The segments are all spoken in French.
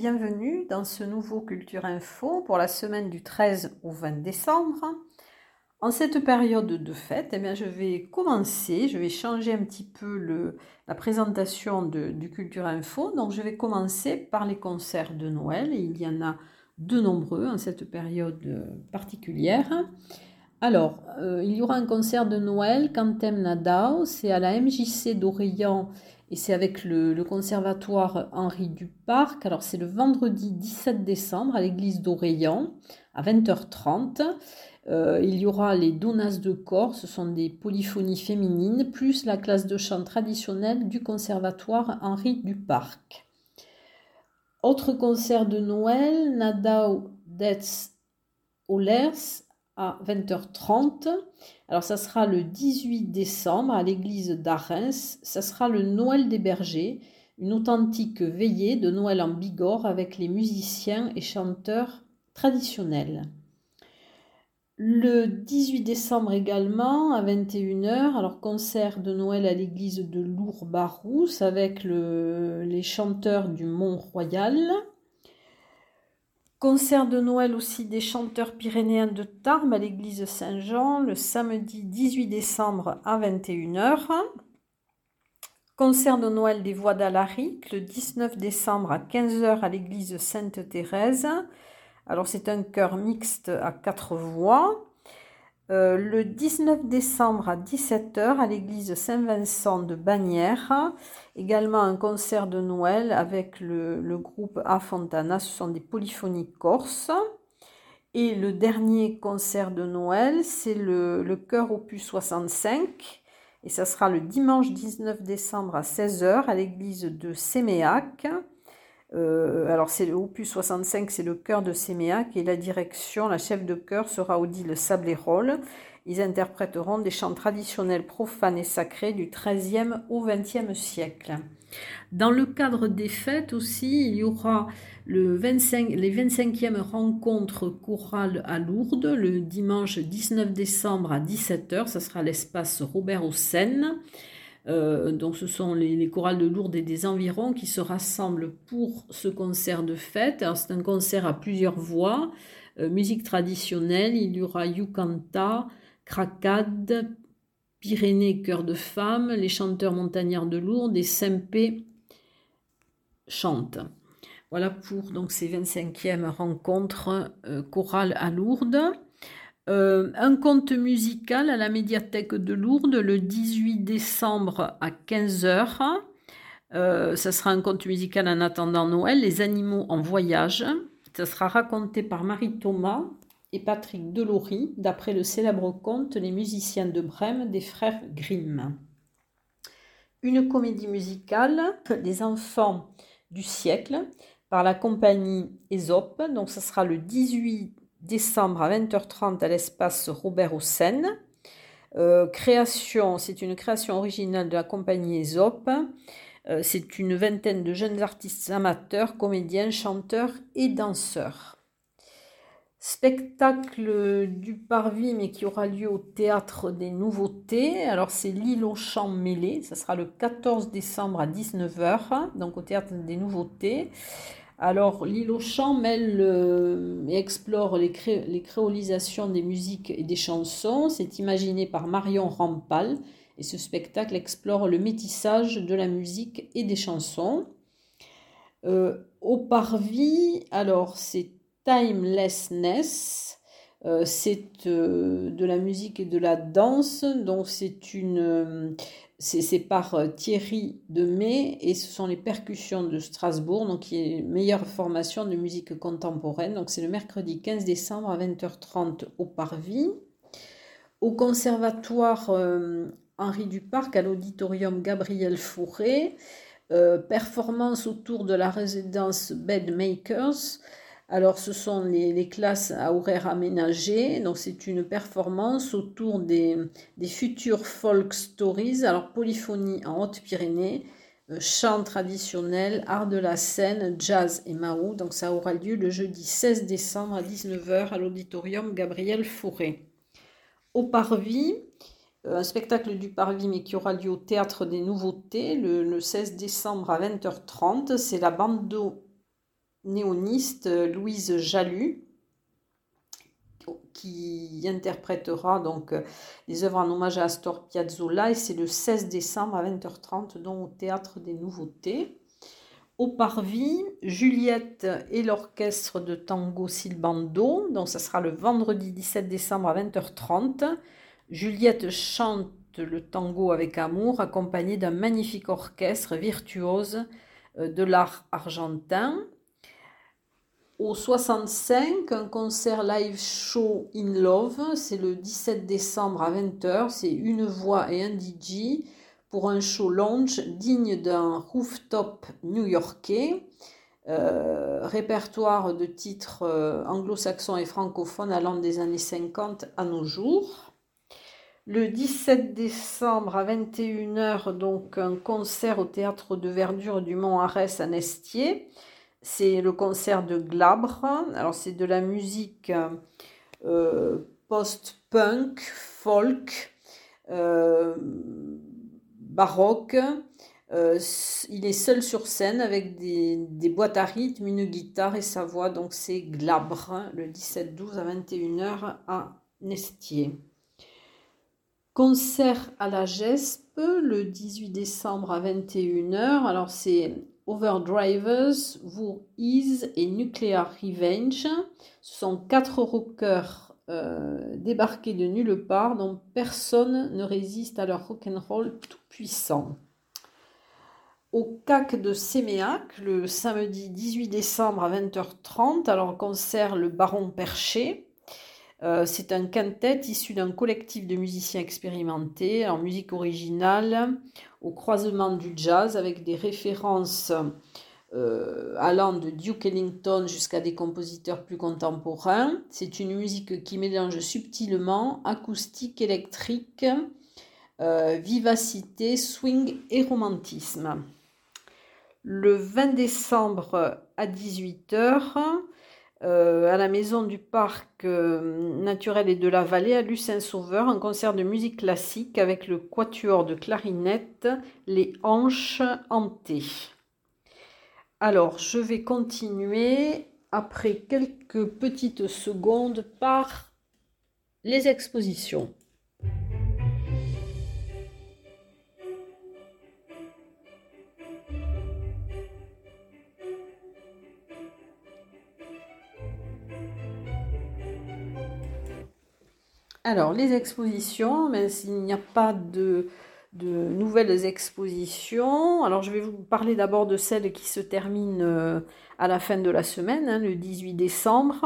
bienvenue dans ce nouveau Culture Info pour la semaine du 13 au 20 décembre. En cette période de fête, eh bien, je vais commencer, je vais changer un petit peu le, la présentation du Culture Info. Donc je vais commencer par les concerts de Noël, il y en a de nombreux en cette période particulière. Alors, euh, il y aura un concert de Noël, Cantem Nadao, c'est à la MJC d'Orient et c'est avec le, conservatoire Henri Duparc. Alors c'est le vendredi 17 décembre à l'église d'Oreillan à 20h30. Euh, il y aura les donas de corps, ce sont des polyphonies féminines, plus la classe de chant traditionnelle du conservatoire Henri Duparc. Autre concert de Noël, Nadao Detz Olers à 20h30. Alors ça sera le 18 décembre à l'église d'Arens. Ça sera le Noël des bergers, une authentique veillée de Noël en Bigorre avec les musiciens et chanteurs traditionnels. Le 18 décembre également à 21h, alors concert de Noël à l'église de Lourdes-Barousse avec les chanteurs du Mont-Royal. Concert de Noël aussi des chanteurs pyrénéens de Tarbes à l'église Saint-Jean le samedi 18 décembre à 21h. Concert de Noël des voix d'Alaric le 19 décembre à 15h à l'église Sainte-Thérèse. Alors c'est un chœur mixte à quatre voix. Euh, le 19 décembre à 17h à l'église Saint-Vincent de Bagnères. Également un concert de Noël avec le, groupe A Fontana, ce sont des polyphonies corses. Et le dernier concert de Noël, c'est le, le chœur opus 65. Et ça sera le dimanche 19 décembre à 16h à l'église de Séméac. Euh, alors c'est le opus 65, c'est le chœur de Séméac et la direction, la chef de chœur sera Odile Sablérol. Ils interpréteront des chants traditionnels profanes et sacrés du XIIIe au XXe siècle. Dans le cadre des fêtes aussi, il y aura le 25, les 25e rencontres chorales à Lourdes le dimanche 19 décembre à 17h. Ça sera l'espace Robert Hossein. Euh, donc ce sont les, chorales de Lourdes et des environs qui se rassemblent pour ce concert de fête. c'est un concert à plusieurs voix, euh, musique traditionnelle, il y aura Yukanta, Krakad, Pyrénées, chœur de femmes, les chanteurs montagnards de Lourdes et Saint-Pé chantent. Voilà pour donc ces 25e rencontres euh, chorales à Lourdes. Euh, un conte musical à la médiathèque de Lourdes le 18 décembre à 15h. Euh, ça sera un conte musical en attendant Noël, Les animaux en voyage. Ça sera raconté par Marie Thomas et Patrick Delory, d'après le célèbre conte Les musiciens de Brême des frères Grimm. Une comédie musicale, Les enfants du siècle, par la compagnie Aesop. Donc, ça sera le 18 décembre à 20h30 à l'espace Robert Hossein. Euh, création, c'est une création originale de la compagnie Aesop. Euh, c'est une vingtaine de jeunes artistes amateurs, comédiens, chanteurs et danseurs. Spectacle du Parvis, mais qui aura lieu au Théâtre des Nouveautés. Alors, c'est l'île aux champs mêlés. Ça sera le 14 décembre à 19h, donc au Théâtre des Nouveautés. Alors, l'île aux champs mêle euh, et explore les, créolisations des musiques et des chansons. C'est imaginé par Marion Rampal et ce spectacle explore le métissage de la musique et des chansons. Euh, au parvis, alors c'est Timelessness. Euh, c'est de la musique et de la danse, donc c'est une, c'est par euh, Thierry Demey et ce sont les percussions de Strasbourg, donc qui est meilleure formation de musique contemporaine. Donc c'est le mercredi 15 décembre à 20h30 au Parvis. Au conservatoire euh, Henri Duparc, à l'auditorium Gabriel Fauré, euh, performance autour de la résidence Bedmakers alors, ce sont les, classes à horaires aménagés. Donc, c'est une performance autour des, futurs folk stories. Alors, polyphonie en Haute-Pyrénées, euh, chant traditionnel, art de la scène, jazz et mahou. Donc, ça aura lieu le jeudi 16 décembre à 19h à l'auditorium Gabriel Fauré. Au Parvis, euh, un spectacle du Parvis, mais qui aura lieu au Théâtre des Nouveautés le, le 16 décembre à 20h30. C'est la bande néoniste Louise Jalut qui interprétera donc les œuvres en hommage à Astor Piazzolla et c'est le 16 décembre à 20h30 donc au théâtre des Nouveautés. Au Parvis, Juliette et l'orchestre de tango Silbando, donc ça sera le vendredi 17 décembre à 20h30. Juliette chante le tango avec amour, accompagné d'un magnifique orchestre virtuose euh, de l'art argentin. Au 65, un concert live show In Love, c'est le 17 décembre à 20h, c'est une voix et un DJ pour un show lounge digne d'un rooftop new-yorkais. Euh, répertoire de titres euh, anglo-saxons et francophones allant des années 50 à nos jours. Le 17 décembre à 21h, donc un concert au théâtre de verdure du Mont Arès à Nestier. C'est le concert de Glabre. Alors c'est de la musique euh, post-punk, folk, euh, baroque. Euh, il est seul sur scène avec des, des, boîtes à rythme, une guitare et sa voix. Donc c'est Glabre, le 17-12 à 21h à Nestier. Concert à la GESP le 18 décembre à 21h. Alors c'est Overdrivers, Vous Is et Nuclear Revenge. Ce sont quatre rockers euh, débarqués de nulle part dont personne ne résiste à leur rock'n'roll tout puissant. Au CAC de Séméac, le samedi 18 décembre à 20h30, alors concert le Baron Perché. Euh, c'est un quintet issu d'un collectif de musiciens expérimentés en musique originale, au croisement du jazz, avec des références euh, allant de Duke Ellington jusqu'à des compositeurs plus contemporains. C'est une musique qui mélange subtilement acoustique, électrique, euh, vivacité, swing et romantisme. Le 20 décembre à 18h, euh, à la maison du parc euh, naturel et de la vallée à Lucin-Sauveur, un concert de musique classique avec le quatuor de clarinette Les Hanches hantées. Alors, je vais continuer après quelques petites secondes par les expositions. Alors, les expositions, mais s'il n'y a pas de, nouvelles expositions, alors je vais vous parler d'abord de celles qui se terminent euh, à la fin de la semaine, hein, le 18 décembre.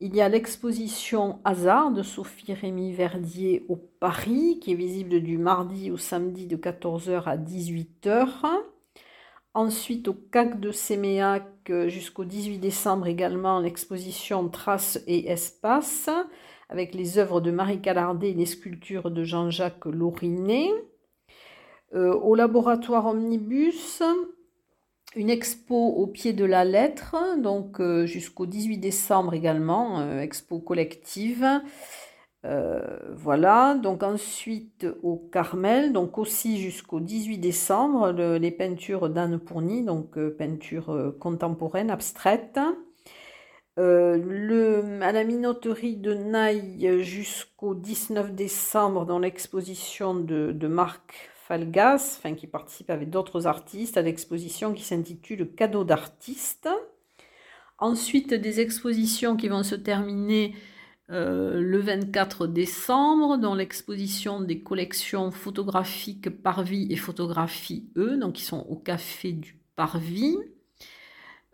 Il y a l'exposition Hasard de Sophie Rémy Verdier au Paris, qui est visible du mardi au samedi de 14h à 18h. Ensuite, au CAC de Séméac euh, jusqu'au 18 décembre également, l'exposition Traces et Espaces avec les œuvres de Marie Calardet et les sculptures de Jean-Jacques Laurinet. Euh, au laboratoire Omnibus, une expo au pied de la lettre, donc euh, jusqu'au 18 décembre également, euh, expo collective. voilà, donc ensuite au Carmel, donc aussi jusqu'au 18 décembre, les peintures d'Anne Pourny, donc peinture contemporaine, abstraite. Euh, le, à la minoterie de Naï jusqu'au 19 décembre dans l'exposition de, Marc Falgas, qui participe avec d'autres artistes à l'exposition qui s'intitule Cadeau d'artiste. Ensuite, des expositions qui vont se terminer euh, le 24 décembre dans l'exposition des collections photographiques Parvis et Photographie E, donc qui sont au Café du Parvis.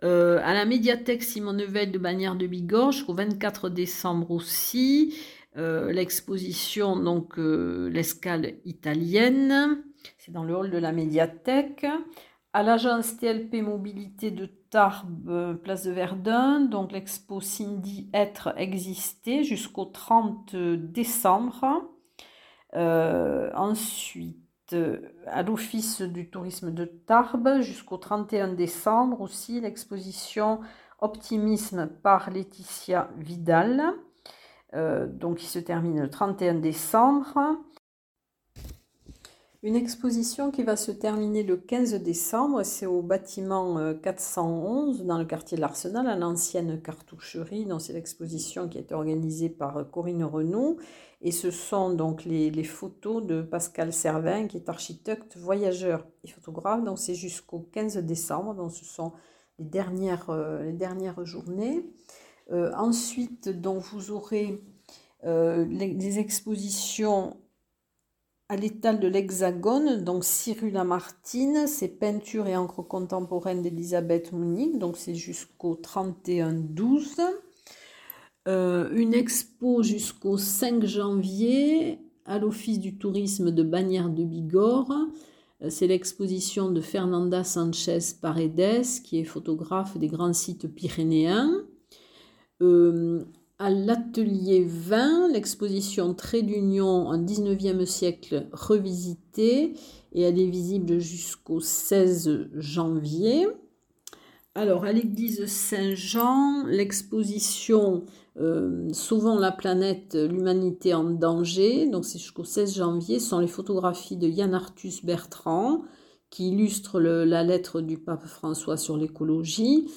Euh, à la médiathèque Simon Nevel de Bagnères de Bigorre au 24 décembre aussi. Euh, l'exposition, donc euh, l'escale italienne, c'est dans le hall de la médiathèque. À l'agence TLP Mobilité de Tarbes, place de Verdun, donc l'expo Cindy Être existé jusqu'au 30 décembre. ensuite, à l'Office du tourisme de Tarbes jusqu'au 31 décembre aussi l'exposition Optimisme par Laetitia Vidal, euh, donc qui se termine le 31 décembre. Une exposition qui va se terminer le 15 décembre, c'est au bâtiment 411 dans le quartier de l'Arsenal, à l'ancienne cartoucherie. C'est l'exposition qui été organisée par Corinne Renaud. Et ce sont donc les, photos de Pascal Servin, qui est architecte, voyageur et photographe. Donc c'est jusqu'au 15 décembre, donc ce sont les dernières, euh, les dernières journées. Euh, ensuite, donc, vous aurez euh, les, expositions à l'étal de l'Hexagone, donc Cyril Lamartine, c'est peinture et encre contemporaine d'Elisabeth Monique, donc c'est jusqu'au 31-12. Euh, une expo jusqu'au 5 janvier à l'Office du tourisme de Bagnères de Bigorre. Euh, c'est l'exposition de Fernanda Sanchez Paredes, qui est photographe des grands sites pyrénéens. Euh, à l'atelier 20, l'exposition Trait d'Union en 19e siècle revisité et elle est visible jusqu'au 16 janvier. Alors, à l'église Saint-Jean, l'exposition euh, Sauvons la planète, l'humanité en danger, donc c'est jusqu'au 16 janvier, sont les photographies de Yann Arthus Bertrand qui illustrent la lettre du pape François sur l'écologie.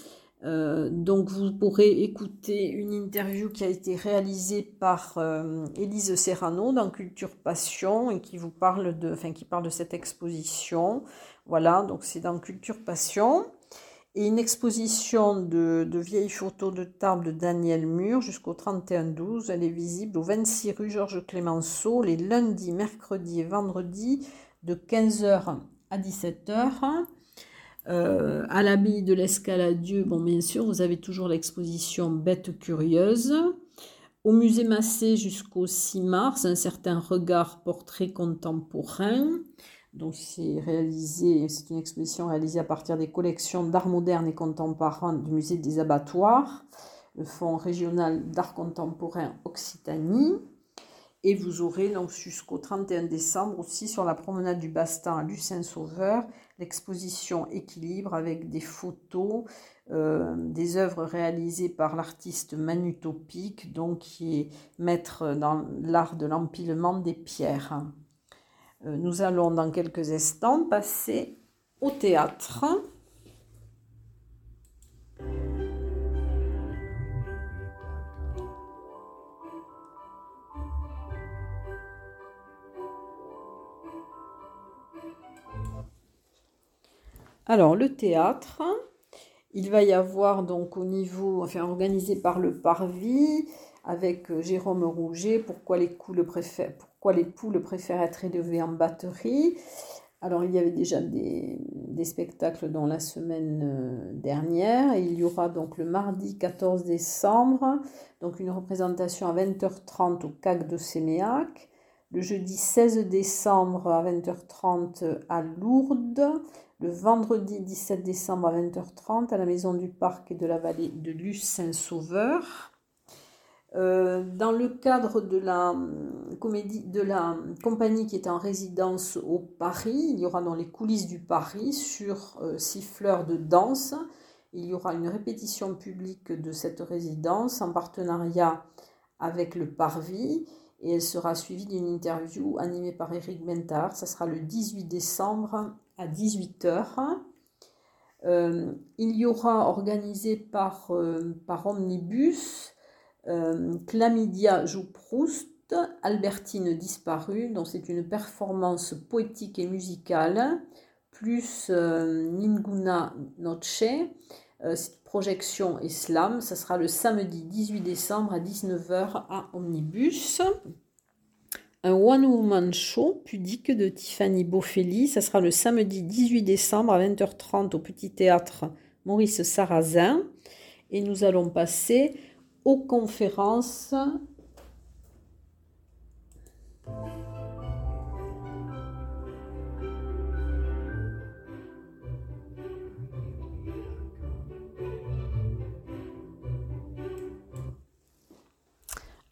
Euh, donc vous pourrez écouter une interview qui a été réalisée par euh, Élise Serrano dans Culture Passion et qui vous parle de, enfin, qui parle de cette exposition. Voilà, donc c'est dans Culture Passion. Et une exposition de, vieilles photos de table de Daniel Mur jusqu'au 31-12. Elle est visible au 26 rue Georges Clémenceau les lundis, mercredis et vendredis de 15h à 17h. Euh, à l'abbaye de l'Escaladieu, bon, bien sûr, vous avez toujours l'exposition Bêtes curieuses. Au musée Massé jusqu'au 6 mars, un certain regard portrait contemporain. Donc c'est réalisé, c'est une exposition réalisée à partir des collections d'art moderne et contemporain du musée des abattoirs, le Fonds régional d'art contemporain Occitanie. Et vous aurez donc jusqu'au 31 décembre aussi sur la promenade du Bastin à Lucin-Sauveur l'exposition Équilibre avec des photos, euh, des œuvres réalisées par l'artiste Manutopique, donc qui est maître dans l'art de l'empilement des pierres. Euh, nous allons dans quelques instants passer au théâtre. Alors, le théâtre, il va y avoir donc au niveau, enfin organisé par le Parvis, avec euh, Jérôme Rouget, pourquoi les, coups le préfèrent, pourquoi les poules préfèrent être élevées en batterie. Alors il y avait déjà des, spectacles dans la semaine euh, dernière. il y aura donc le mardi 14 décembre, donc une représentation à 20h30 au CAC de Séméac. Le jeudi 16 décembre à 20h30 à Lourdes. Le vendredi 17 décembre à 20h30 à la Maison du Parc et de la Vallée de Luce-Saint-Sauveur. Euh, dans le cadre de la hum, comédie, de la compagnie qui est en résidence au Paris, il y aura dans les coulisses du Paris sur euh, six fleurs de danse. Il y aura une répétition publique de cette résidence en partenariat avec le Parvis et elle sera suivie d'une interview animée par Eric Bentard. Ça sera le 18 décembre à 18h. Euh, il y aura organisé par, par Omnibus euh, Chlamydia joue Proust, Albertine disparue, donc c'est une performance poétique et musicale, plus euh, Ninguna Noche, euh, projection islam, ça sera le samedi 18 décembre à 19h à Omnibus. Un One Woman Show pudique de Tiffany Bofelli, ça sera le samedi 18 décembre à 20h30 au Petit Théâtre Maurice Sarrazin. Et nous allons passer aux conférences.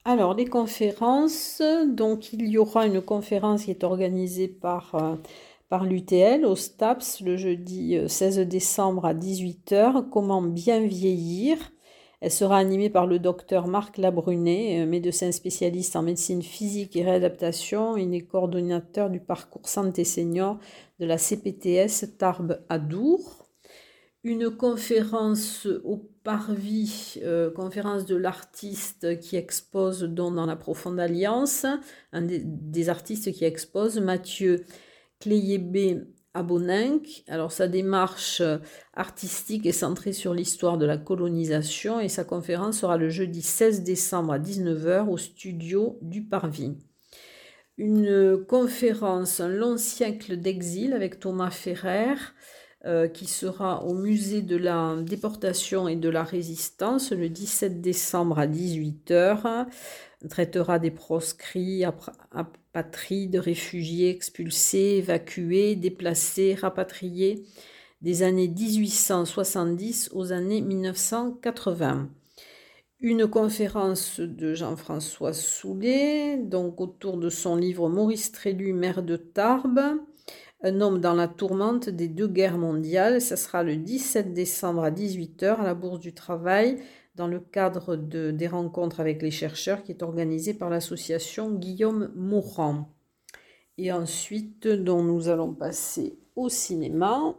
Alors, les conférences, donc il y aura une conférence qui est organisée par, euh, par l'UTL au STAPS le jeudi 16 euh, décembre à 18h, comment bien vieillir Elle sera animée par le docteur Marc Labrunet, médecin spécialiste en médecine physique et réadaptation. Il est coordonnateur du parcours santé senior de la CPTS Tarbes Adour. Une conférence au Parvis, euh, conférence de l'artiste qui expose dans la Profonde Alliance, un des, des artistes qui expose, Mathieu Cléyébé à Alors sa démarche artistique est centrée sur l'histoire de la colonisation et sa conférence sera le jeudi 16 décembre à 19h au studio du Parvis. Une conférence Un long siècle d'exil avec Thomas Ferrer euh, qui sera au musée de la déportation et de la résistance le 17 décembre à 18h traitera des proscrits, apatrides, réfugiés, expulsés, évacués, déplacés, rapatriés des années 1870 aux années 1980. Une conférence de Jean-François Soulet, donc autour de son livre Maurice Trélu, maire de Tarbes, un homme dans la tourmente des deux guerres mondiales. Ce sera le 17 décembre à 18h à la Bourse du Travail dans le cadre de, des rencontres avec les chercheurs qui est organisée par l'association Guillaume Mourant. Et ensuite, dont nous allons passer au cinéma.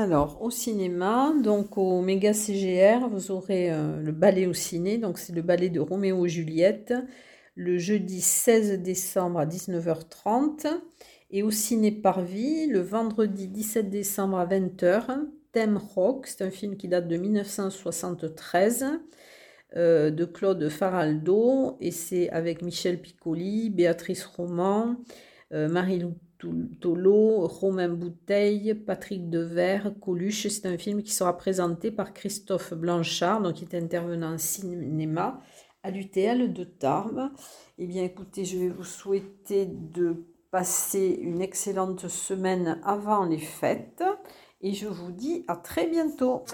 Alors, au cinéma, donc au Méga CGR, vous aurez euh, le ballet au ciné, donc c'est le ballet de Roméo et Juliette, le jeudi 16 décembre à 19h30, et au ciné Parvis, le vendredi 17 décembre à 20h, Thème Rock, c'est un film qui date de 1973, euh, de Claude Faraldo, et c'est avec Michel Piccoli, Béatrice Roman, euh, Marie-Lou Tolo, Romain Bouteille, Patrick Devers, Coluche. C'est un film qui sera présenté par Christophe Blanchard, donc qui est intervenant en cinéma à l'UTL de Tarbes. Eh bien, écoutez, je vais vous souhaiter de passer une excellente semaine avant les fêtes et je vous dis à très bientôt.